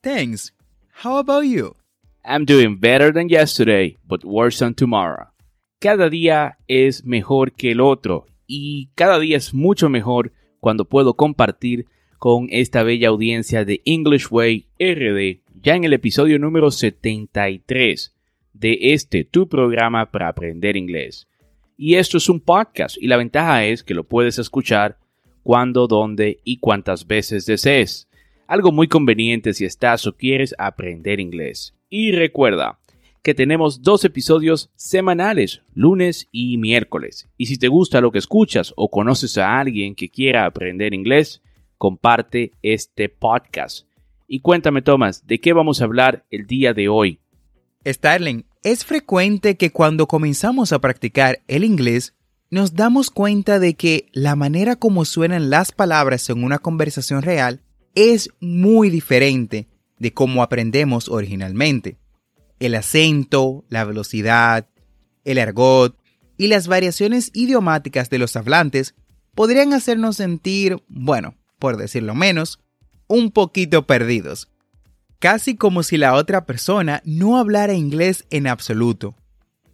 Thanks. How about you? I'm doing better than yesterday, but worse than tomorrow. Cada día es mejor que el otro y cada día es mucho mejor cuando puedo compartir con esta bella audiencia de English Way RD ya en el episodio número 73 de este tu programa para aprender inglés. Y esto es un podcast y la ventaja es que lo puedes escuchar cuando, dónde y cuántas veces desees algo muy conveniente si estás o quieres aprender inglés. Y recuerda que tenemos dos episodios semanales, lunes y miércoles. Y si te gusta lo que escuchas o conoces a alguien que quiera aprender inglés, comparte este podcast. Y cuéntame, Thomas, ¿de qué vamos a hablar el día de hoy? Starling, es frecuente que cuando comenzamos a practicar el inglés, nos damos cuenta de que la manera como suenan las palabras en una conversación real es muy diferente de cómo aprendemos originalmente. El acento, la velocidad, el argot y las variaciones idiomáticas de los hablantes podrían hacernos sentir, bueno, por decirlo menos, un poquito perdidos. Casi como si la otra persona no hablara inglés en absoluto.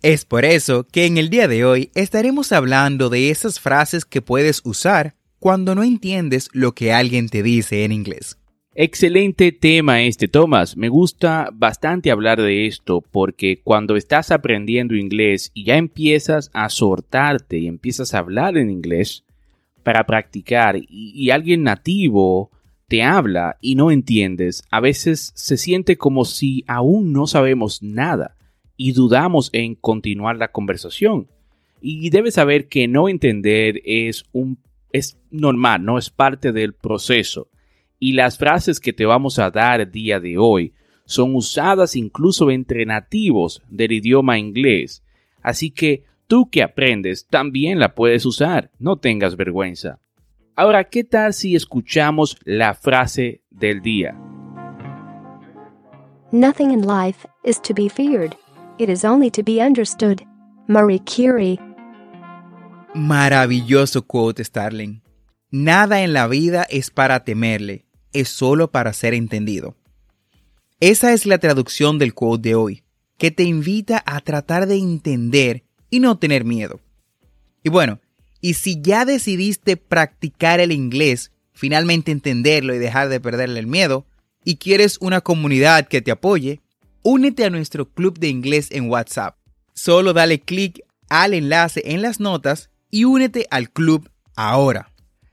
Es por eso que en el día de hoy estaremos hablando de esas frases que puedes usar cuando no entiendes lo que alguien te dice en inglés. Excelente tema este, Thomas. Me gusta bastante hablar de esto porque cuando estás aprendiendo inglés y ya empiezas a sortarte y empiezas a hablar en inglés para practicar y, alguien nativo te habla y no entiendes, a veces se siente como si aún no sabemos nada y dudamos en continuar la conversación. Y debes saber que no entender es un es normal, no es parte del proceso. Y las frases que te vamos a dar día de hoy son usadas incluso entre nativos del idioma inglés. Así que tú que aprendes también la puedes usar, no tengas vergüenza. Ahora, ¿qué tal si escuchamos la frase del día? Nothing in life is to be feared. It is only to be understood. Marie Curie Maravilloso quote, Starling. Nada en la vida es para temerle, es solo para ser entendido. Esa es la traducción del quote de hoy, que te invita a tratar de entender y no tener miedo. Y bueno, y si ya decidiste practicar el inglés, finalmente entenderlo y dejar de perderle el miedo, y quieres una comunidad que te apoye, únete a nuestro club de inglés en WhatsApp. Solo dale clic al enlace en las notas y únete al club ahora.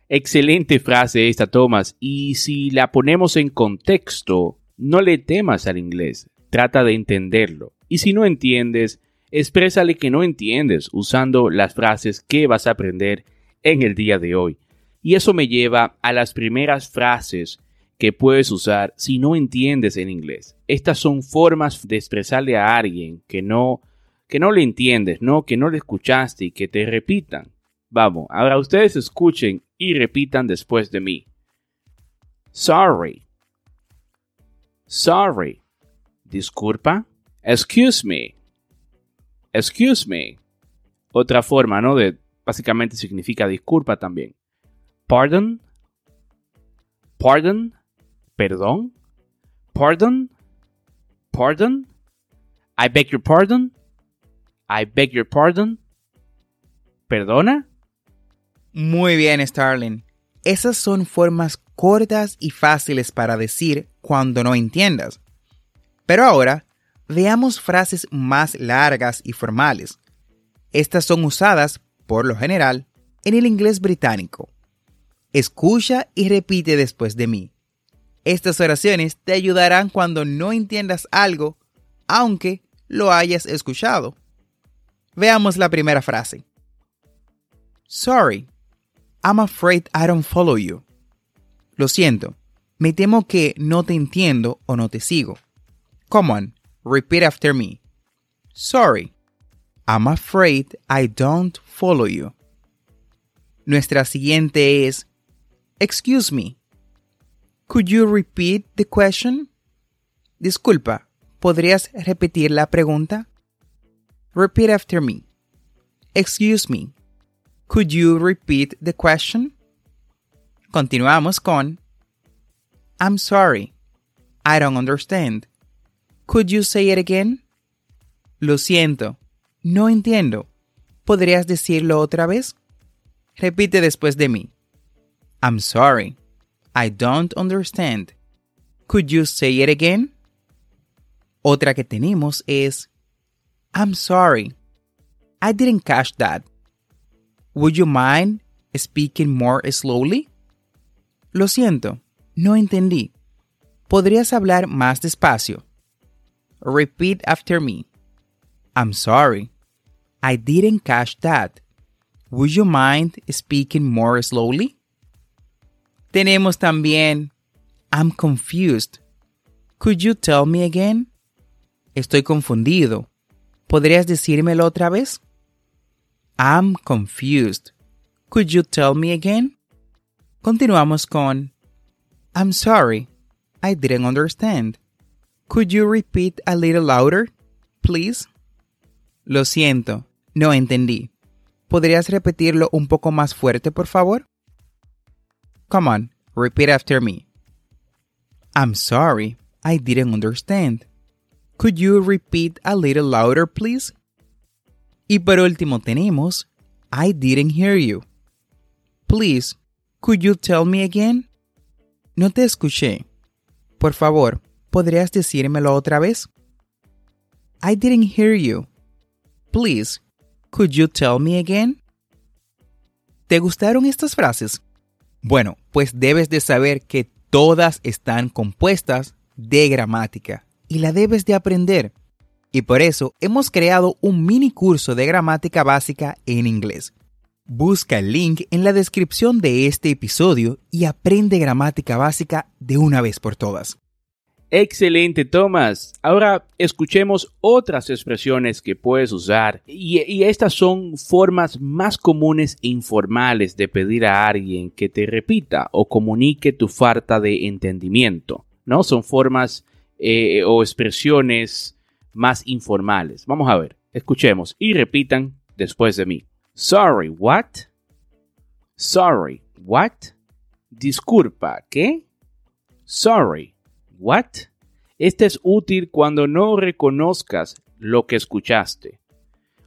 Excelente frase esta, Thomas. Y si la ponemos en contexto, no le temas al inglés, trata de entenderlo. Y si no entiendes, exprésale que no entiendes usando las frases que vas a aprender en el día de hoy. Y eso me lleva a las primeras frases que puedes usar si no entiendes en inglés. Estas son formas de expresarle a alguien que no que no le entiendes, ¿no? Que no le escuchaste y que te repitan. Vamos, ahora ustedes escuchen y repitan después de mí. Sorry. Sorry. Disculpa. Excuse me. Excuse me. Otra forma, ¿no? De básicamente significa disculpa también. Pardon, pardon, perdón, pardon, pardon, I beg your pardon, I beg your pardon, perdona. Muy bien, Starling. Esas son formas cortas y fáciles para decir cuando no entiendas. Pero ahora, veamos frases más largas y formales. Estas son usadas, por lo general, en el inglés británico. Escucha y repite después de mí. Estas oraciones te ayudarán cuando no entiendas algo, aunque lo hayas escuchado. Veamos la primera frase. Sorry, I'm afraid I don't follow you. Lo siento, me temo que no te entiendo o no te sigo. Come on, repeat after me. Sorry, I'm afraid I don't follow you. Nuestra siguiente es Excuse me. Could you repeat the question? Disculpa, ¿podrías repetir la pregunta? Repeat after me. Excuse me. Could you repeat the question? Continuamos con I'm sorry. I don't understand. Could you say it again? Lo siento. No entiendo. ¿Podrías decirlo otra vez? Repite después de mí. I'm sorry. I don't understand. Could you say it again? Otra que tenemos es I'm sorry. I didn't catch that. Would you mind speaking more slowly? Lo siento, no entendí. ¿Podrías hablar más despacio? Repeat after me. I'm sorry. I didn't catch that. Would you mind speaking more slowly? Tenemos también I'm confused. Could you tell me again? Estoy confundido. ¿Podrías decírmelo otra vez? I'm confused. Could you tell me again? Continuamos con I'm sorry. I didn't understand. Could you repeat a little louder, please? Lo siento, no entendí. ¿Podrías repetirlo un poco más fuerte, por favor? Come on, repeat after me. I'm sorry, I didn't understand. Could you repeat a little louder, please? Y por último tenemos I didn't hear you. Please, could you tell me again? No te escuché. Por favor, ¿podrías decírmelo otra vez? I didn't hear you. Please, could you tell me again? ¿Te gustaron estas frases? Bueno, pues debes de saber que todas están compuestas de gramática y la debes de aprender. Y por eso hemos creado un mini curso de gramática básica en inglés. Busca el link en la descripción de este episodio y aprende gramática básica de una vez por todas. Excelente, Thomas. Ahora escuchemos otras expresiones que puedes usar y, estas son formas más comunes e informales de pedir a alguien que te repita o comunique tu falta de entendimiento. ¿No? Son formas eh, o expresiones más informales. Vamos a ver, escuchemos y repitan después de mí. Sorry, what? Sorry, what? Disculpa, ¿qué? Sorry, what? Este es útil cuando no reconozcas lo que escuchaste.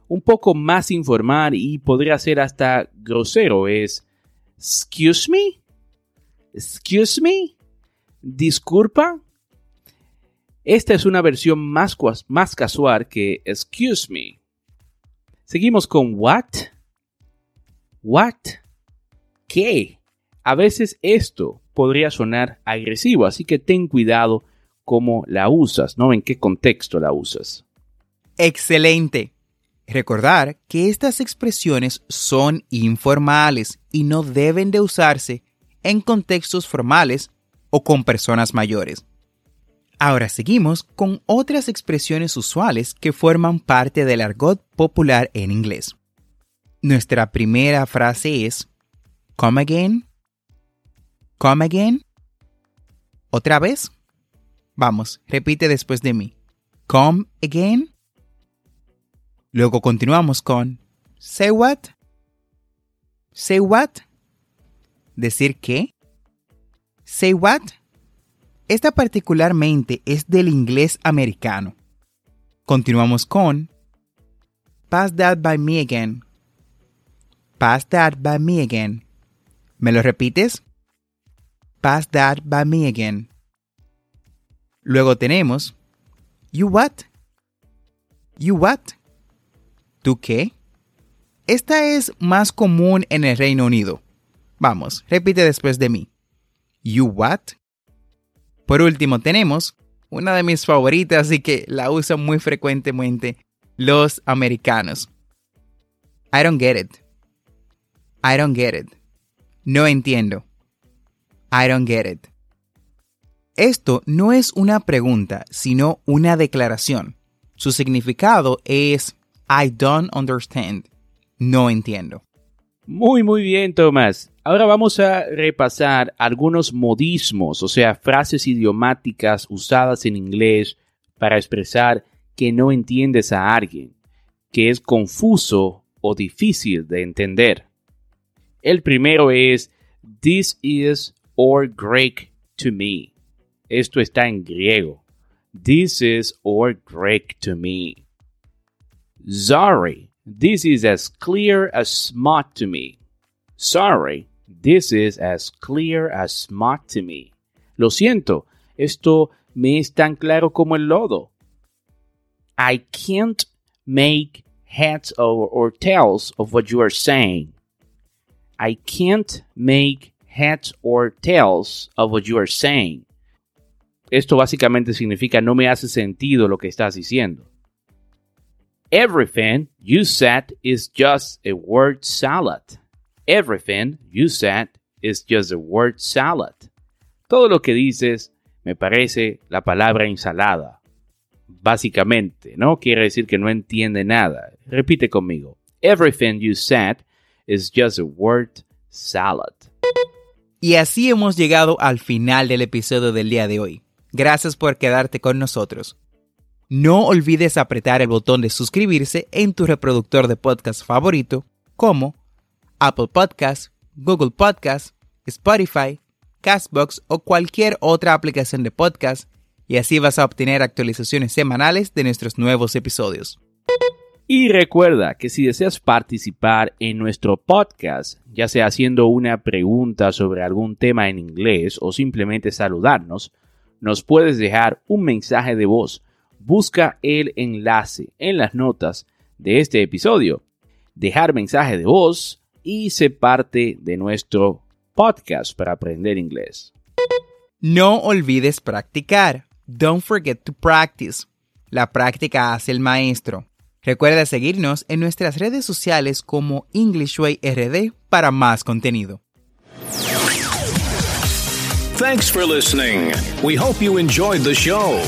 Un poco más informal y podría ser hasta grosero es Excuse me? Excuse me? Disculpa? Esta es una versión más, más casual que Excuse me. Seguimos con What? What? ¿Qué? A veces esto podría sonar agresivo, así que ten cuidado cómo la usas, ¿no? En qué contexto la usas. Excelente. Recordar que estas expresiones son informales y no deben de usarse en contextos formales o con personas mayores. Ahora seguimos con otras expresiones usuales que forman parte del argot popular en inglés. Nuestra primera frase es Come again. Come again. Otra vez. Vamos, repite después de mí. Come again. Luego continuamos con Say what? Say what? ¿Decir qué? Say what? Esta particularmente es del inglés americano. Continuamos con Pass that by me again. Pass that by me again. ¿Me lo repites? Pass that by me again. Luego tenemos You what? You what? ¿Tú qué? Esta es más común en el Reino Unido. Vamos, repite después de mí. You what? Por último tenemos una de mis favoritas y que la usan muy frecuentemente los americanos. I don't get it. I don't get it. No entiendo. I don't get it. Esto no es una pregunta, sino una declaración. Su significado es I don't understand. No entiendo. Muy, muy bien, Tomás. Ahora vamos a repasar algunos modismos, o sea, frases idiomáticas usadas en inglés para expresar que no entiendes a alguien, que es confuso o difícil de entender. El primero es This is or Greek to me. Esto está en griego. This is or Greek to me. Sorry, this is as clear as smut to me. Sorry, this is as clear as smut to me. Lo siento, esto me es tan claro como el lodo. I can't make heads or, or tails of what you are saying. I can't make heads or tails of what you are saying. Esto básicamente significa no me hace sentido lo que estás diciendo. Everything you said is just a word salad. Everything you said is just a word salad. Todo lo que dices me parece la palabra ensalada. Básicamente, ¿no? Quiere decir que no entiende nada. Repite conmigo. Everything you said is just a word salad. Y así hemos llegado al final del episodio del día de hoy. Gracias por quedarte con nosotros. No olvides apretar el botón de suscribirse en tu reproductor de podcast favorito como Apple Podcasts, Google Podcasts, Spotify, Castbox o cualquier otra aplicación de podcast y así vas a obtener actualizaciones semanales de nuestros nuevos episodios. Y recuerda que si deseas participar en nuestro podcast, ya sea haciendo una pregunta sobre algún tema en inglés o simplemente saludarnos, nos puedes dejar un mensaje de voz. Busca el enlace en las notas de este episodio. Dejar mensaje de voz y se parte de nuestro podcast para aprender inglés. No olvides practicar. Don't forget to practice. La práctica hace el maestro. Recuerda seguirnos en nuestras redes sociales como EnglishWayRD para más contenido. Thanks for listening. We hope you enjoyed the show.